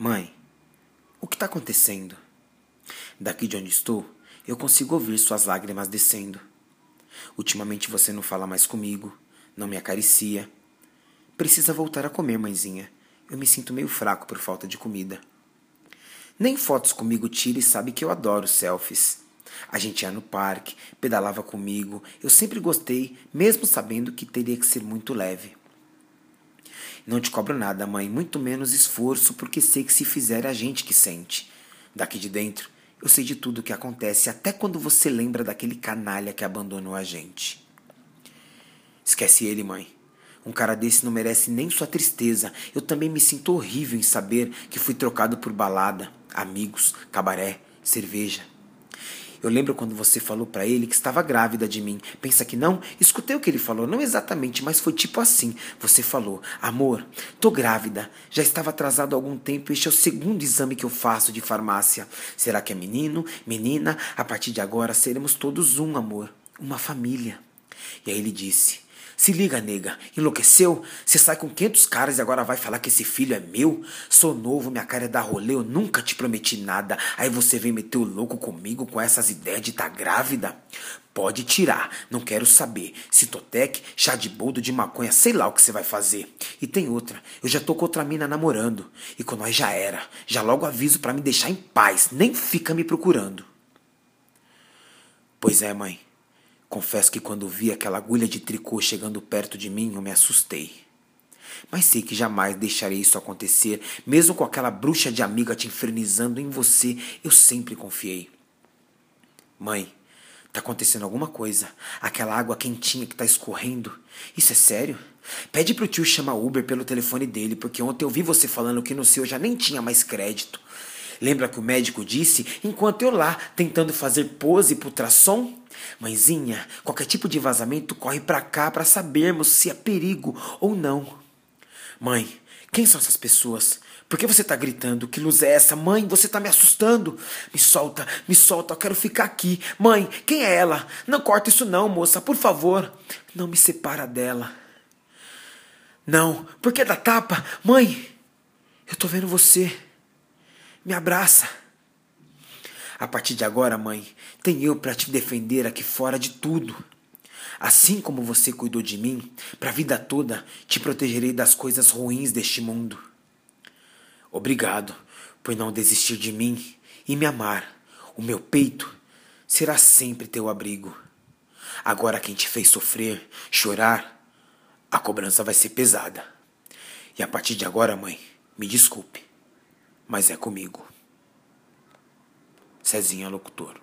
Mãe, o que está acontecendo? Daqui de onde estou, eu consigo ouvir suas lágrimas descendo. Ultimamente você não fala mais comigo, não me acaricia. Precisa voltar a comer, mãezinha. Eu me sinto meio fraco por falta de comida. Nem fotos comigo tira e sabe que eu adoro selfies. A gente ia no parque, pedalava comigo. Eu sempre gostei, mesmo sabendo que teria que ser muito leve. Não te cobro nada, mãe, muito menos esforço, porque sei que se fizer é a gente que sente. Daqui de dentro, eu sei de tudo o que acontece, até quando você lembra daquele canalha que abandonou a gente. Esquece ele, mãe. Um cara desse não merece nem sua tristeza. Eu também me sinto horrível em saber que fui trocado por balada, amigos, cabaré, cerveja. Eu lembro quando você falou para ele que estava grávida de mim. Pensa que não? Escutei o que ele falou, não exatamente, mas foi tipo assim. Você falou: "Amor, tô grávida. Já estava atrasado há algum tempo. Este é o segundo exame que eu faço de farmácia. Será que é menino, menina? A partir de agora seremos todos um, amor, uma família." E aí ele disse: se liga, nega, enlouqueceu? Você sai com 500 caras e agora vai falar que esse filho é meu? Sou novo, minha cara é da rolê, eu nunca te prometi nada. Aí você vem meter o louco comigo com essas ideias de tá grávida? Pode tirar, não quero saber. Citotec, chá de boldo de maconha, sei lá o que você vai fazer. E tem outra, eu já tô com outra mina namorando. E com nós já era. Já logo aviso para me deixar em paz, nem fica me procurando. Pois é, mãe. Confesso que quando vi aquela agulha de tricô chegando perto de mim, eu me assustei. Mas sei que jamais deixarei isso acontecer, mesmo com aquela bruxa de amiga te infernizando em você, eu sempre confiei. Mãe, tá acontecendo alguma coisa. Aquela água quentinha que tá escorrendo. Isso é sério? Pede pro tio chamar Uber pelo telefone dele, porque ontem eu vi você falando que no seu já nem tinha mais crédito. Lembra que o médico disse enquanto eu lá tentando fazer pose pro ultrassom? Mãezinha, qualquer tipo de vazamento corre para cá para sabermos se é perigo ou não. Mãe, quem são essas pessoas? Por que você tá gritando? Que luz é essa? Mãe, você tá me assustando. Me solta, me solta, eu quero ficar aqui. Mãe, quem é ela? Não corta isso não, moça, por favor. Não me separa dela. Não, por que da tapa? Mãe, eu tô vendo você. Me abraça. A partir de agora, mãe, tem eu para te defender aqui fora de tudo. Assim como você cuidou de mim, para a vida toda te protegerei das coisas ruins deste mundo. Obrigado por não desistir de mim e me amar. O meu peito será sempre teu abrigo. Agora quem te fez sofrer, chorar, a cobrança vai ser pesada. E a partir de agora, mãe, me desculpe, mas é comigo. Cezinha Locutor.